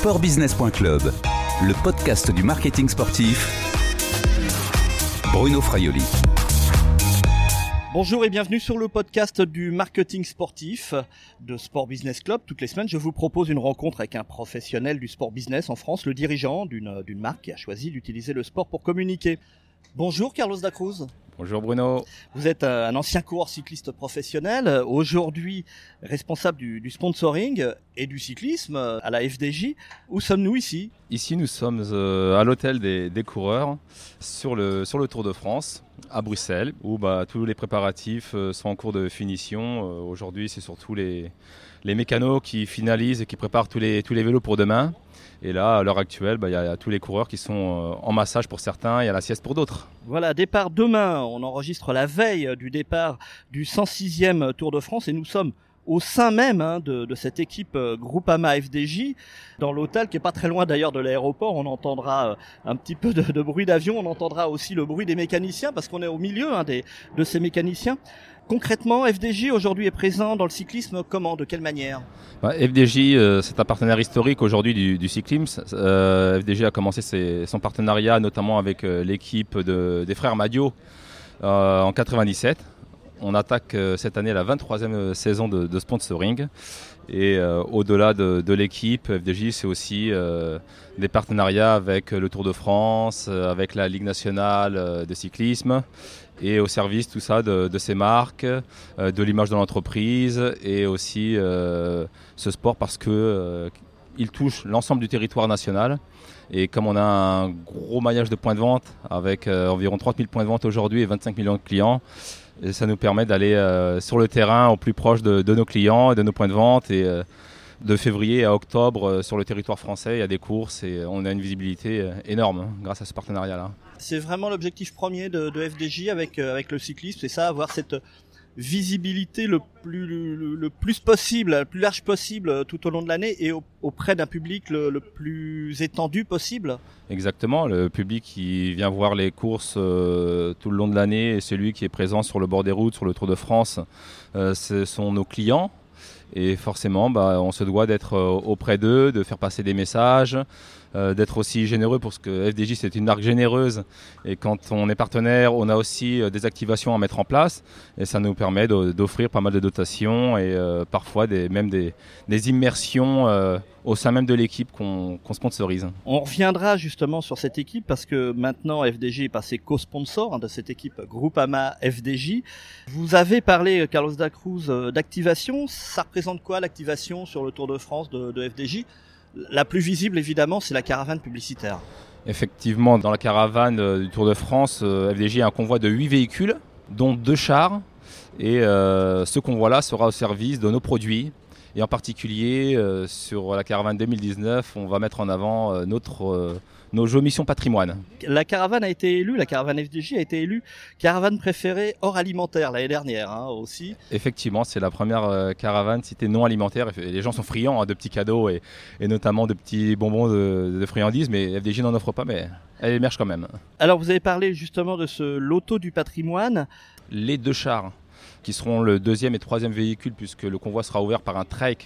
sportbusiness.club, le podcast du marketing sportif. Bruno Fraioli. Bonjour et bienvenue sur le podcast du marketing sportif de Sport Business Club. Toutes les semaines, je vous propose une rencontre avec un professionnel du sport business en France, le dirigeant d'une marque qui a choisi d'utiliser le sport pour communiquer. Bonjour Carlos Dacruz. Bonjour Bruno. Vous êtes un ancien coureur cycliste professionnel, aujourd'hui responsable du, sponsoring et du cyclisme à la FDJ. Où sommes-nous ici? Ici, nous sommes euh, à l'hôtel des, coureurs sur le, sur le Tour de France à Bruxelles, où bah, tous les préparatifs euh, sont en cours de finition. Euh, aujourd'hui, c'est surtout les, les mécanos qui finalisent et qui préparent tous les, tous les vélos pour demain. Et là, à l'heure actuelle, bah, il y, a tous les coureurs qui sont euh, en massage pour certains et à la sieste pour d'autres. Voilà, départ demain. On enregistre la veille du départ du 106e Tour de France et nous sommes au sein même hein, de, cette équipe euh, Groupama FDJ, dans l'hôtel qui est pas très loin d'ailleurs de l'aéroport. On entendra euh, un petit peu de, bruit d'avion, on entendra aussi le bruit des mécaniciens parce qu'on est au milieu hein, de ces mécaniciens. Concrètement, FDJ aujourd'hui est présent dans le cyclisme comment De quelle manière? Bah, FDJ, euh, c'est un partenaire historique aujourd'hui du, cyclisme. Euh, FDJ a commencé son partenariat notamment avec euh, l'équipe des frères Madio en 97. On attaque cette année la 23e saison de, sponsoring. Et au-delà de, l'équipe, FDJ, c'est aussi des partenariats avec le Tour de France, avec la Ligue nationale de cyclisme et au service tout ça de, ces marques, euh, de l'image de l'entreprise et aussi euh, ce sport parce que euh, il touche l'ensemble du territoire national. Et comme on a un gros maillage de points de vente avec environ 30 000 points de vente aujourd'hui et 25 millions de clients, ça nous permet d'aller sur le terrain au plus proche de, de, nos clients et de nos points de vente. Et de février à octobre sur le territoire français, il y a des courses et on a une visibilité énorme hein, grâce à ce partenariat-là. C'est vraiment l'objectif premier de, FDJ avec, euh, avec le cyclisme, c'est ça, avoir cette visibilité le plus, le, plus possible, le plus large possible euh, tout au long de l'année et auprès d'un public le, plus étendu possible. Exactement, le public qui vient voir les courses euh, tout le long de l'année et celui qui est présent sur le bord des routes, sur le Tour de France, ce sont nos clients. Et forcément, bah, on se doit d'être auprès d'eux, de faire passer des messages, euh, d'être aussi généreux pour ce que FDJ c'est une marque généreuse et quand on est partenaire on a aussi euh, des activations à mettre en place et ça nous permet d'offrir pas mal de dotations et euh, parfois des, même des, immersions au sein même de l'équipe qu'on sponsorise. On reviendra justement sur cette équipe parce que maintenant FDJ est passé co-sponsor hein, de cette équipe Groupama FDJ. Vous avez parlé, Carlos Dacruz, d'activation. Ça représente quoi l'activation sur le Tour de France de, de FDJ la plus visible, évidemment, c'est la caravane publicitaire. Effectivement, dans la caravane euh, du Tour de France, euh, FDJ a un convoi de 8 véhicules, dont deux chars. Et euh, ce convoi-là sera au service de nos produits. Et en particulier, sur la caravane 2019, on va mettre en avant notre nos jeux Mission Patrimoine. La caravane a été élue, la caravane FDJ a été élue caravane préférée hors alimentaire l'année dernière hein, aussi. Effectivement, c'est la première euh, caravane citée non alimentaire. les gens sont friands hein, de petits cadeaux et, notamment de petits bonbons de, friandises, mais FDJ n'en offre pas, mais elle émerge quand même. Alors vous avez parlé justement de ce loto du patrimoine. Les deux chars qui seront le deuxième et troisième véhicule puisque le convoi sera ouvert par un trek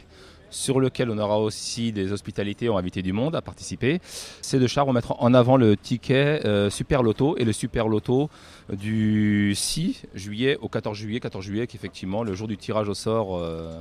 sur lequel on aura aussi des hospitalités, on va inviter du monde à participer. Ces deux chars vont mettre en avant le ticket euh, Super Loto et le Super Loto du 6 juillet au 14 juillet. 14 juillet, qui effectivement le jour du tirage au sort euh,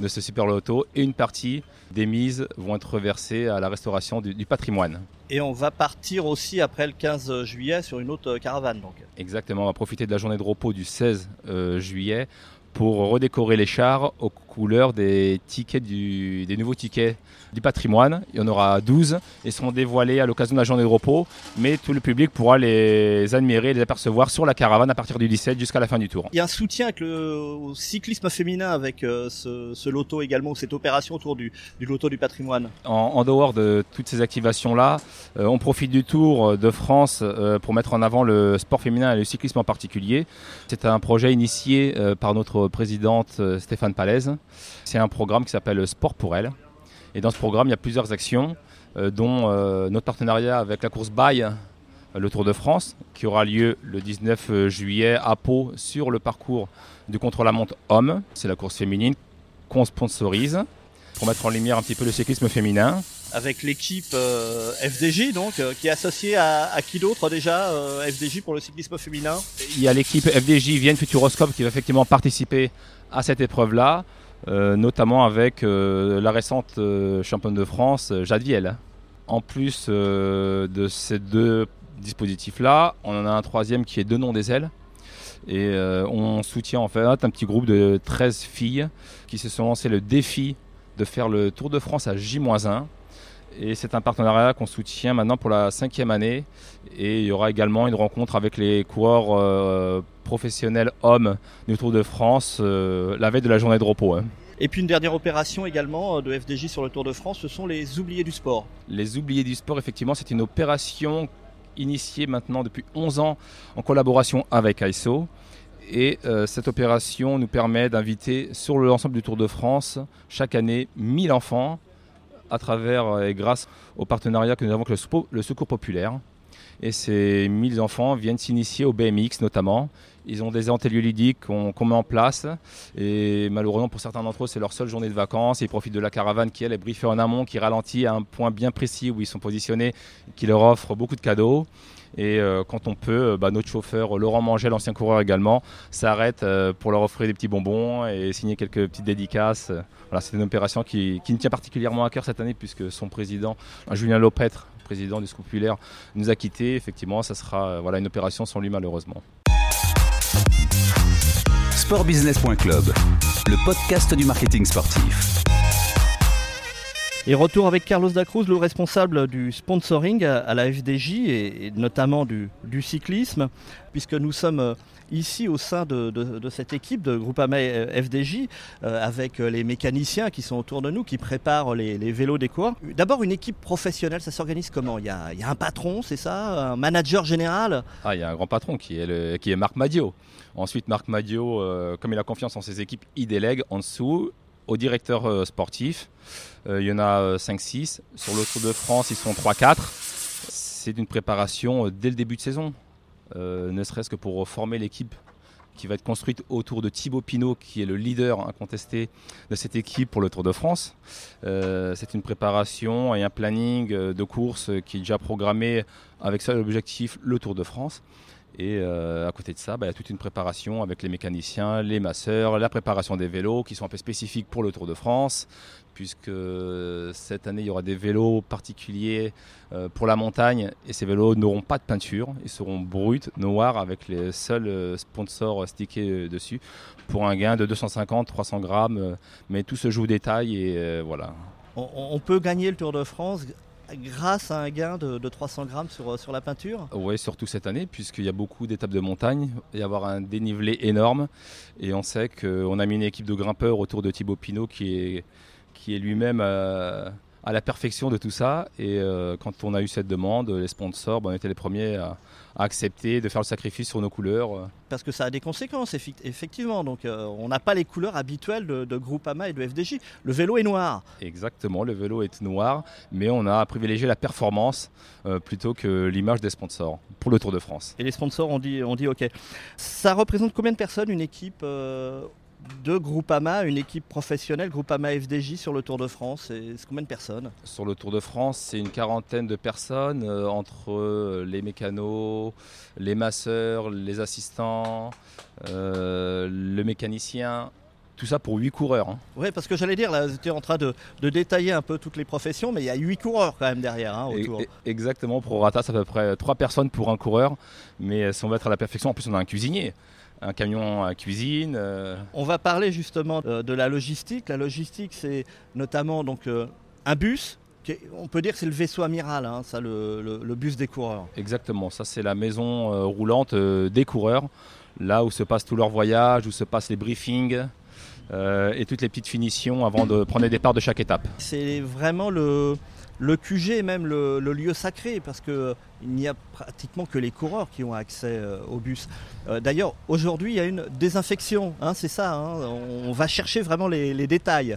de ce Super Loto. Et une partie des mises vont être reversées à la restauration du, patrimoine. Et on va partir aussi après le 15 juillet sur une autre caravane. Donc. Exactement, on va profiter de la journée de repos du 16 euh, juillet pour redécorer les chars aux couleurs des tickets du, des nouveaux tickets du patrimoine. Il y en aura 12 et seront dévoilés à l'occasion de la journée de repos, mais tout le public pourra les admirer et les apercevoir sur la caravane à partir du 17 jusqu'à la fin du tour. Il y a un soutien avec le, au cyclisme féminin avec euh, ce, loto également, cette opération autour du, loto du patrimoine. En, dehors de toutes ces activations-là, euh, on profite du Tour de France euh, pour mettre en avant le sport féminin et le cyclisme en particulier. C'est un projet initié par notre présidente euh, Stéphane Palaise. C'est un programme qui s'appelle Sport pour elle. Et dans ce programme, il y a plusieurs actions, euh, dont euh, notre partenariat avec la course Baye, le Tour de France, qui aura lieu le 19 juillet à Pau sur le parcours du contre-la-montre homme. C'est la course féminine qu'on sponsorise pour mettre en lumière un petit peu le cyclisme féminin. Avec l'équipe euh, FDJ, donc, euh, qui est associée à, qui d'autre déjà, euh, FDJ pour le cyclisme féminin? Il y a l'équipe FDJ Vienne Futuroscope qui va effectivement participer à cette épreuve-là, euh, notamment avec la récente championne de France, Jade Viel. En plus de ces deux dispositifs-là, on en a un troisième qui est Deux Noms des Ailes. Et on soutient en fait un petit groupe de 13 filles qui se sont lancées le défi de faire le Tour de France à J-1. Et c'est un partenariat qu'on soutient maintenant pour la cinquième année. Et il y aura également une rencontre avec les coureurs euh, professionnels hommes du Tour de France euh, la veille de la journée de repos. hein. Et puis une dernière opération également euh, de FDJ sur le Tour de France, ce sont les oubliés du sport. Les oubliés du sport, effectivement, c'est une opération initiée maintenant depuis 11 ans en collaboration avec ISO. Et euh, cette opération nous permet d'inviter sur l'ensemble du Tour de France chaque année 1000 enfants à travers euh, et grâce au partenariat que nous avons avec le, Secours Populaire. Et ces 1000 enfants viennent s'initier au BMX notamment. Ils ont des ateliers ludiques qu'on qu'on met en place. Et malheureusement, pour certains d'entre eux, c'est leur seule journée de vacances. Ils profitent de la caravane qui, elle, est briefée en amont, qui ralentit à un point bien précis où ils sont positionnés, qui leur offre beaucoup de cadeaux. Et euh, quand on peut, euh, bah, notre chauffeur Laurent Mangel, ancien coureur également, s'arrête euh, pour leur offrir des petits bonbons et signer quelques petites dédicaces. C'est une opération qui, qui me tient particulièrement à cœur cette année puisque son président, Julien Lopêtre, président du Secours Populaire, nous a quittés. Effectivement, ça sera euh, voilà, une opération sans lui malheureusement. Sportbusiness.club, le podcast du marketing sportif. Et retour avec Carlos Dacruz, le responsable du sponsoring à, la FDJ et, notamment du, cyclisme, puisque nous sommes euh, ici au sein de, cette équipe de Groupama euh, FDJ euh, avec les mécaniciens qui sont autour de nous, qui préparent les, vélos des coureurs. D'abord, une équipe professionnelle, ça s'organise comment? Il y, a, un patron, c'est ça? Un manager général? Ah, il y a un grand patron qui est, Marc Madio. Ensuite, Marc Madio, comme il a confiance en ses équipes, il délègue en dessous au directeur euh, sportif. Euh, il y en a euh, 5-6. Sur le Tour de France, ils sont 3-4. C'est une préparation euh, dès le début de saison, euh, ne serait-ce que pour former l'équipe qui va être construite autour de Thibaut Pinot, qui est le leader incontesté de cette équipe pour le Tour de France. Euh, c'est une préparation et un planning euh, de course euh, qui est déjà programmé avec seul objectif le Tour de France. Et euh, à côté de ça, bah, il y a toute une préparation avec les mécaniciens, les masseurs, la préparation des vélos qui sont un peu spécifiques pour le Tour de France, puisque euh, cette année il y aura des vélos particuliers euh, pour la montagne et ces vélos n'auront pas de peinture, ils seront bruts, noirs avec les seuls sponsors stickés dessus pour un gain de 250-300 grammes. mais tout se joue au détail et voilà. on peut gagner le Tour de France grâce à un gain de, de 300 grammes sur, sur la peinture Oui, surtout cette année, puisqu'il y a beaucoup d'étapes de montagne, il y avoir un dénivelé énorme. Et on sait qu'on a mis une équipe de grimpeurs autour de Thibaut Pinot qui est, qui est lui-même euh, à la perfection de tout ça. Et euh, quand on a eu cette demande, les sponsors, ben, on était les premiers à, à accepter de faire le sacrifice sur nos couleurs. Parce que ça a des conséquences, effectivement. Donc, euh, on n'a pas les couleurs habituelles de, de Groupama et de FDJ. Le vélo est noir. Exactement, le vélo est noir, mais on a privilégié la performance euh, plutôt que l'image des sponsors pour le Tour de France. Et les sponsors ont dit, ont dit OK. Ça représente combien de personnes une équipe euh, de Groupama, une équipe professionnelle, Groupama FDJ sur le Tour de France C'est combien de personnes? Sur le Tour de France, c'est une quarantaine de personnes euh, entre euh, les mécanos, les masseurs, les assistants, euh, le mécanicien. Tout ça pour 8 coureurs. hein. Oui, parce que j'allais dire, là, j'étais en train de, de détailler un peu toutes les professions, mais il y a 8 coureurs quand même derrière, hein, autour. exactement, pour Rata, c'est à peu près 3 personnes pour un coureur. Mais si on veut être à la perfection, en plus on a un cuisinier, un camion à cuisine. euh, On va parler justement euh, de la logistique. La logistique, c'est notamment donc euh, un bus. on peut dire que c'est le vaisseau amiral, hein, ça, le, le- le bus des coureurs. Exactement, ça c'est la maison euh, roulante euh, des coureurs, là où se passent tous leurs voyages, où se passent les briefings euh, et toutes les petites finitions avant de prendre les départs de chaque étape. C'est vraiment le, le QG, même le, lieu sacré, parce que il n'y a pratiquement que les coureurs qui ont accès euh, au bus. Euh, D'ailleurs, aujourd'hui, il y a une désinfection, hein, c'est ça. hein, on va chercher vraiment les, détails.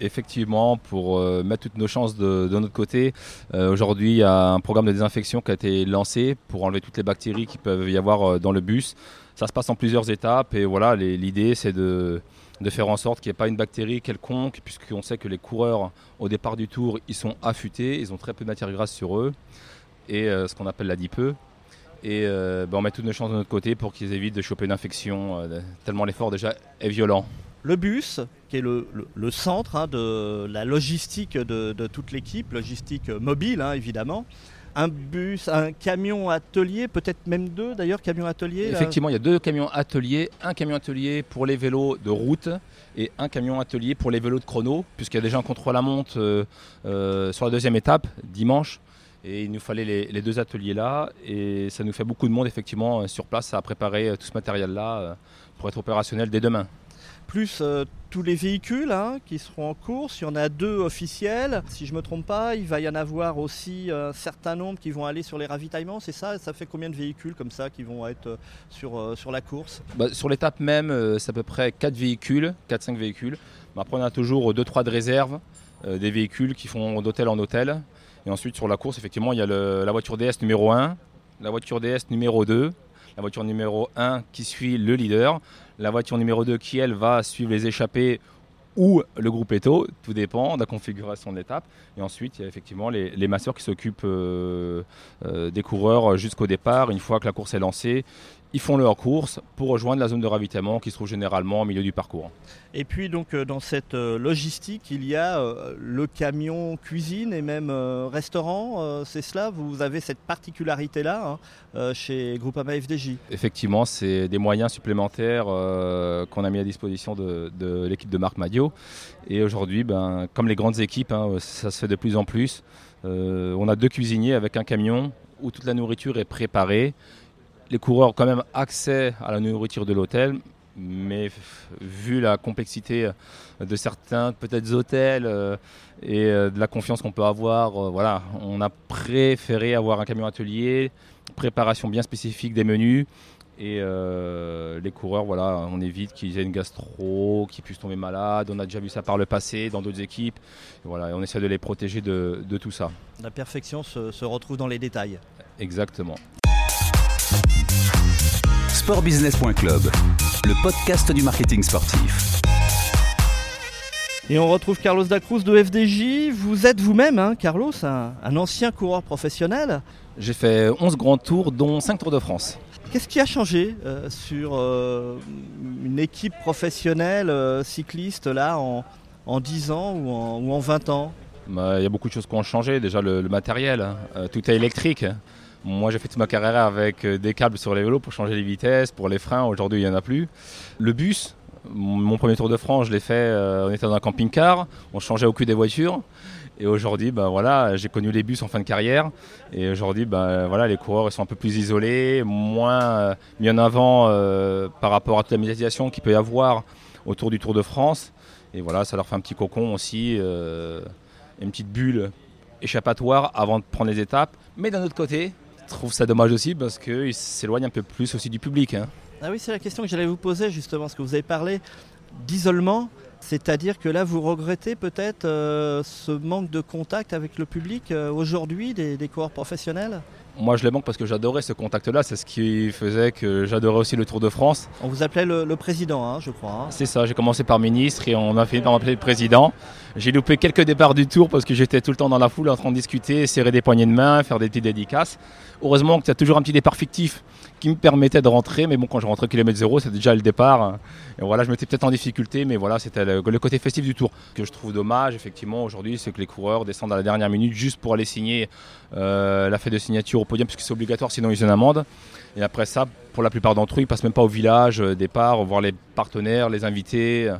Effectivement, pour euh, mettre toutes nos chances de, notre côté, aujourd'hui il y a un programme de désinfection qui a été lancé pour enlever toutes les bactéries qui peuvent y avoir dans le bus. Ça se passe en plusieurs étapes et voilà, l'idée c'est de, de, faire en sorte qu'il n'y ait pas une bactérie quelconque, puisqu'on sait que les coureurs au départ du tour, ils sont affûtés, ils ont très peu de matière grasse sur eux et euh, ce qu'on appelle l'adipeux. Et euh, ben, on met toutes nos chances de notre côté pour qu'ils évitent de choper une infection, euh, tellement l'effort déjà est violent. Le bus, qui est le, centre hein, de la logistique de, toute l'équipe, logistique mobile hein, évidemment, un bus, un camion atelier, peut-être même deux d'ailleurs, camions ateliers Effectivement, il y a deux camions ateliers, un camion atelier pour les vélos de route et un camion atelier pour les vélos de chrono, puisqu'il y a déjà un contre-la-montre sur la deuxième étape, dimanche. Et il nous fallait les, deux ateliers-là. Et ça nous fait beaucoup de monde, effectivement, euh, sur place à préparer euh, tout ce matériel-là euh, pour être opérationnel dès demain. Plus tous les véhicules hein, qui seront en course. Il y en a deux officiels. Si je ne me trompe pas, il va y en avoir aussi un certain nombre qui vont aller sur les ravitaillements. C'est ça? Ça fait combien de véhicules comme ça qui vont être sur, sur la course? Bah, Sur l'étape même, c'est à peu près 4 véhicules, 4-5 véhicules. Après, on a toujours 2-3 de réserve, des véhicules qui font d'hôtel en hôtel. Et ensuite, sur la course, effectivement, il y a la voiture DS numéro 1, la voiture DS numéro 2, la voiture numéro 1 qui suit le leader, la voiture numéro 2 qui, elle, va suivre les échappés ou le groupe Eto, tout dépend de la configuration de l'étape. Et ensuite, il y a effectivement les, les masseurs qui s'occupent euh, euh, des coureurs jusqu'au départ. Une fois que la course est lancée, ils font leur course pour rejoindre la zone de ravitaillement qui se trouve généralement au milieu du parcours. Et puis donc euh, dans cette euh, logistique, il y a euh, le camion cuisine et même restaurant, c'est cela? Vous avez cette particularité-là hein, chez Groupama FDJ Effectivement, c'est des moyens supplémentaires qu'on a mis à disposition de, l'équipe de Marc Madio. Et aujourd'hui, ben, comme les grandes équipes, hein, ça se fait de plus en plus. on a deux cuisiniers avec un camion où toute la nourriture est préparée les coureurs ont quand même accès à la nourriture de l'hôtel, mais vu la complexité de certains peut-être hôtels euh, et euh, de la confiance qu'on peut avoir, euh, voilà, on a préféré avoir un camion atelier, préparation bien spécifique des menus. Et les coureurs, voilà, on évite qu'ils aient une gastro, qu'ils puissent tomber malades. On a déjà vu ça par le passé dans d'autres équipes. voilà, on essaie de les protéger de, tout ça. La perfection se retrouve dans les détails. Exactement sportbusiness.club, le podcast du marketing sportif. Et on retrouve Carlos Dacruz de FDJ. Vous êtes vous-même, hein, Carlos, un, ancien coureur professionnel. J'ai fait 11 grands tours, dont 5 Tours de France. Qu'est-ce qui a changé euh, sur euh, une équipe professionnelle euh, cycliste là en, en 10 ans ou en, 20 ans? Bah, Il y a beaucoup de choses qui ont changé. Déjà le, matériel, hein. tout est électrique. Moi, j'ai fait toute ma carrière avec euh, des câbles sur les vélos pour changer les vitesses, pour les freins. Aujourd'hui, il n'y en a plus. Le bus, mon premier Tour de France, je l'ai fait, euh, on était dans un camping-car, on changeait au cul des voitures. Et aujourd'hui, ben voilà, j'ai connu les bus en fin de carrière. Et aujourd'hui, ben voilà, les coureurs sont un peu plus isolés, moins euh, mis en avant par rapport à toute la médiatisation qu'il peut y avoir autour du Tour de France. Et voilà, ça leur fait un petit cocon aussi, une petite bulle échappatoire avant de prendre les étapes. Mais d'un autre côté, trouve ça dommage aussi parce qu'il s'éloigne un peu plus aussi du public. Hein. Ah oui, c'est la question que j'allais vous poser justement, parce que vous avez parlé d'isolement, c'est-à-dire que là vous regrettez peut-être euh, ce manque de contact avec le public euh, aujourd'hui des, des coureurs professionnels? Moi, je le manque parce que j'adorais ce contact-là. C'est ce qui faisait que j'adorais aussi le Tour de France. On vous appelait le, président, hein, je crois. Hein. C'est ça. J'ai commencé par ministre et on a fini par m'appeler le président. J'ai loupé quelques départs du Tour parce que j'étais tout le temps dans la foule en train de discuter, serrer des poignées de main, faire des petites dédicaces. Heureusement que tu as toujours un petit départ fictif qui me permettait de rentrer. Mais bon, quand je rentrais kilomètre zéro, c'était déjà le départ. Et voilà, je m'étais peut-être en difficulté, mais voilà, c'était le, côté festif du tour. Ce que je trouve dommage, effectivement, aujourd'hui, c'est que les coureurs descendent à la dernière minute juste pour aller signer euh, la fête de signature au podium, puisque c'est obligatoire, sinon ils ont une amende. Et après ça, pour la plupart d'entre eux, ils passent même pas au village euh, départ, voir les partenaires, les invités.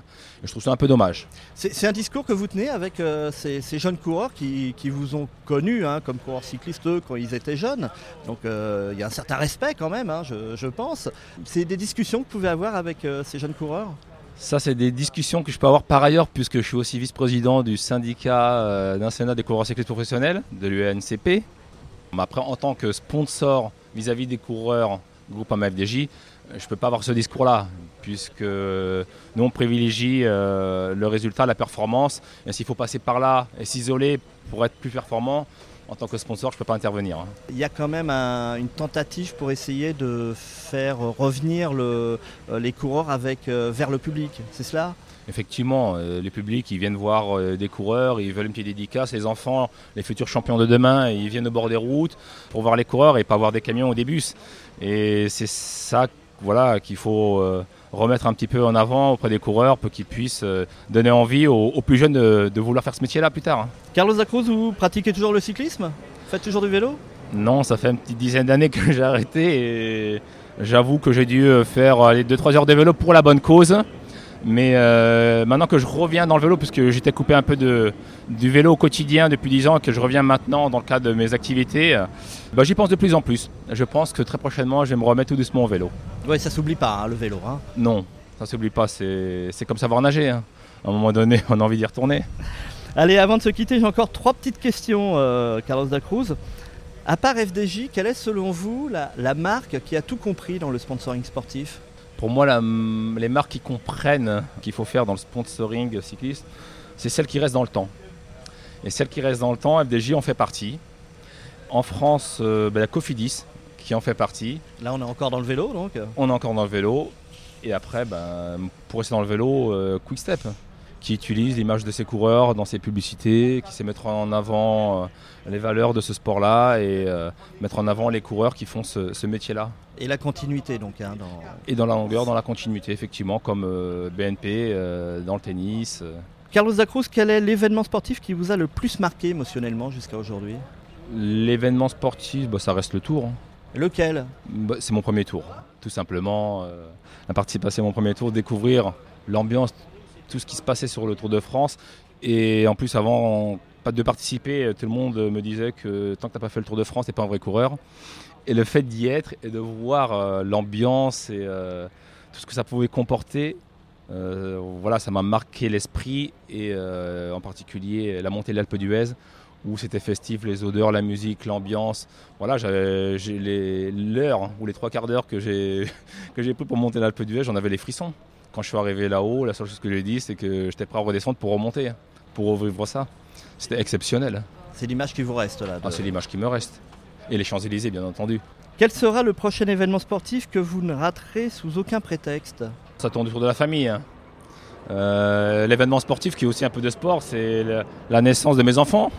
je trouve ça un peu dommage. C'est un discours que vous tenez avec euh, ces, jeunes coureurs qui, vous ont connus hein, comme coureurs cyclistes quand ils étaient jeunes. Donc euh, il y a un certain respect quand même, hein, je, pense. C'est des discussions que vous pouvez avoir avec ces jeunes coureurs? Ça, c'est des discussions que je peux avoir par ailleurs, puisque je suis aussi vice-président du syndicat d'un sénat des coureurs cyclistes professionnels, de l'UNCP. Après, en tant que sponsor vis-à-vis des coureurs groupe AMFDJ, je ne peux pas avoir ce discours-là, puisque nous, on privilégie euh, le résultat, la performance. Et s'il faut passer par là et s'isoler pour être plus performant, en tant que sponsor, je ne peux pas intervenir. hein. Il y a quand même un- une tentative pour essayer de faire revenir euh, les coureurs avec, euh, vers le public, c'est cela? Effectivement, euh, les publics, ils viennent voir euh, des coureurs, ils veulent une petite dédicace. Les enfants, les futurs champions de demain, ils viennent au bord des routes pour voir les coureurs et pas voir des camions ou des bus. Et c'est ça voilà, qu'il faut euh, remettre un petit peu en avant auprès des coureurs pour qu'ils puissent donner envie aux, aux plus jeunes de, de vouloir faire ce métier-là plus tard. hein. Carlos Acruz, vous pratiquez toujours le cyclisme? Faites toujours du vélo? Non, ça fait une petite dizaine d'années que j'ai arrêté et j'avoue que j'ai dû faire 2-3 heures de vélo pour la bonne cause. Mais euh, maintenant que je reviens dans le vélo, puisque j'étais coupé un peu de, du vélo au quotidien depuis 10 ans et que je reviens maintenant dans le cadre de mes activités, euh, bah, j'y pense de plus en plus. Je pense que très prochainement, je vais me remettre tout doucement au vélo. Oui, ça s'oublie pas, hein, le vélo. hein. Non, ça s'oublie pas, c'est comme savoir nager. hein. À un moment donné, on a envie d'y retourner. Allez, avant de se quitter, j'ai encore trois petites questions, euh, Carlos Dacruz. À part FDJ, quelle est selon vous la, la marque qui a tout compris dans le sponsoring sportif? Pour moi, la- les marques qui comprennent qu'il faut faire dans le sponsoring cycliste, c'est celles qui restent dans le temps. Et celles qui restent dans le temps, FDJ en fait partie. En France, euh, ben, la Cofidis qui en fait partie. Là, on est encore dans le vélo, donc. On est encore dans le vélo. Et après, ben, pour rester dans le vélo, euh, Quickstep, qui utilise l'image de ses coureurs dans ses publicités, qui sait mettre en avant euh, les valeurs de ce sport-là et euh, mettre en avant les coureurs qui font ce- ce métier-là. Et la continuité, donc. hein, dans... Et dans la longueur, dans la continuité, effectivement, comme euh, BNP, dans le tennis. Carlos Dacruz, quel est l'événement sportif qui vous a le plus marqué émotionnellement jusqu'à aujourd'hui? L'événement sportif, bah, ça reste le tour. hein. Lequel? Bah, c'est mon premier tour, tout simplement. euh, la participation à mon premier tour, découvrir l'ambiance, tout ce qui se passait sur le Tour de France. Et en plus, avant de participer, euh, tout le monde me disait que tant que tu n'as pas fait le Tour de France, tu n'es pas un vrai coureur. Et le fait d'y être et de voir euh, l'ambiance et euh, tout ce que ça pouvait comporter, voilà, ça m'a marqué l'esprit et en particulier la montée de l'Alpe d'Huez où c'était festif, les odeurs, la musique, l'ambiance. Voilà, j'ai l'heure ou les trois quarts d'heure que j'ai que j'ai pris pour monter l'Alpe d'Huez, j'en avais les frissons. Quand je suis arrivé là-haut, la seule chose que j'ai dit, c'est que j'étais prêt à redescendre pour remonter, pour revivre ça. C'était exceptionnel. C'est l'image qui vous reste là. de- Ah, c'est l'image qui me reste. Et les Champs-Élysées, bien entendu. Quel sera le prochain événement sportif que vous ne raterez sous aucun prétexte? Ça tourne autour de la famille. hein. Euh, L'événement sportif qui est aussi un peu de sport, c'est la naissance de mes enfants.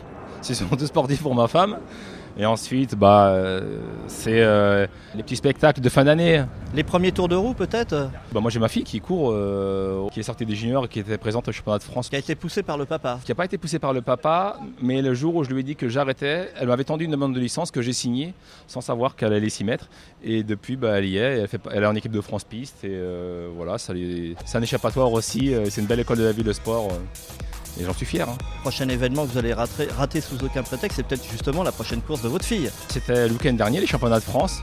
Ils sont tous sportifs pour ma femme. Et ensuite, bah, euh, c'est euh, les petits spectacles de fin d'année. Les premiers tours de roue peut-être Bah, moi j'ai ma fille qui court, euh, qui est sortie des juniors et qui était présente au championnat de France. Qui a été poussé par le papa. Qui n'a pas été poussée par le papa, mais le jour où je lui ai dit que j'arrêtais, elle m'avait tendu une demande de licence que j'ai signée sans savoir qu'elle allait s'y mettre. Et depuis, bah, elle y est, elle, fait, elle est en équipe de France Piste et voilà, ça c'est un échappatoire aussi, c'est une belle école de la vie de sport et j'en suis fier. hein. Prochain événement que vous allez rater, rater sous aucun prétexte, c'est peut-être justement la prochaine course de votre fille. C'était le week-end dernier, les championnats de France.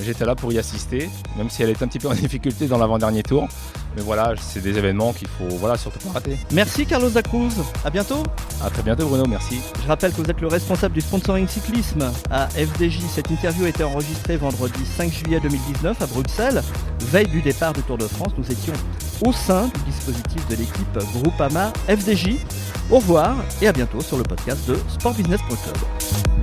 J'étais là pour y assister, même si elle est un petit peu en difficulté dans l'avant-dernier tour. Mais voilà, c'est des événements qu'il faut voilà, surtout pas rater. Merci Carlos Dacruz, à bientôt A très bientôt Bruno, merci. Je rappelle que vous êtes le responsable du sponsoring cyclisme à FDJ. Cette interview a été enregistrée vendredi 5 juillet 2019 à Bruxelles, veille du départ du Tour de France. Nous étions au sein du dispositif de l'équipe Groupama FDJ. Au revoir et à bientôt sur le podcast de sportbusiness.club.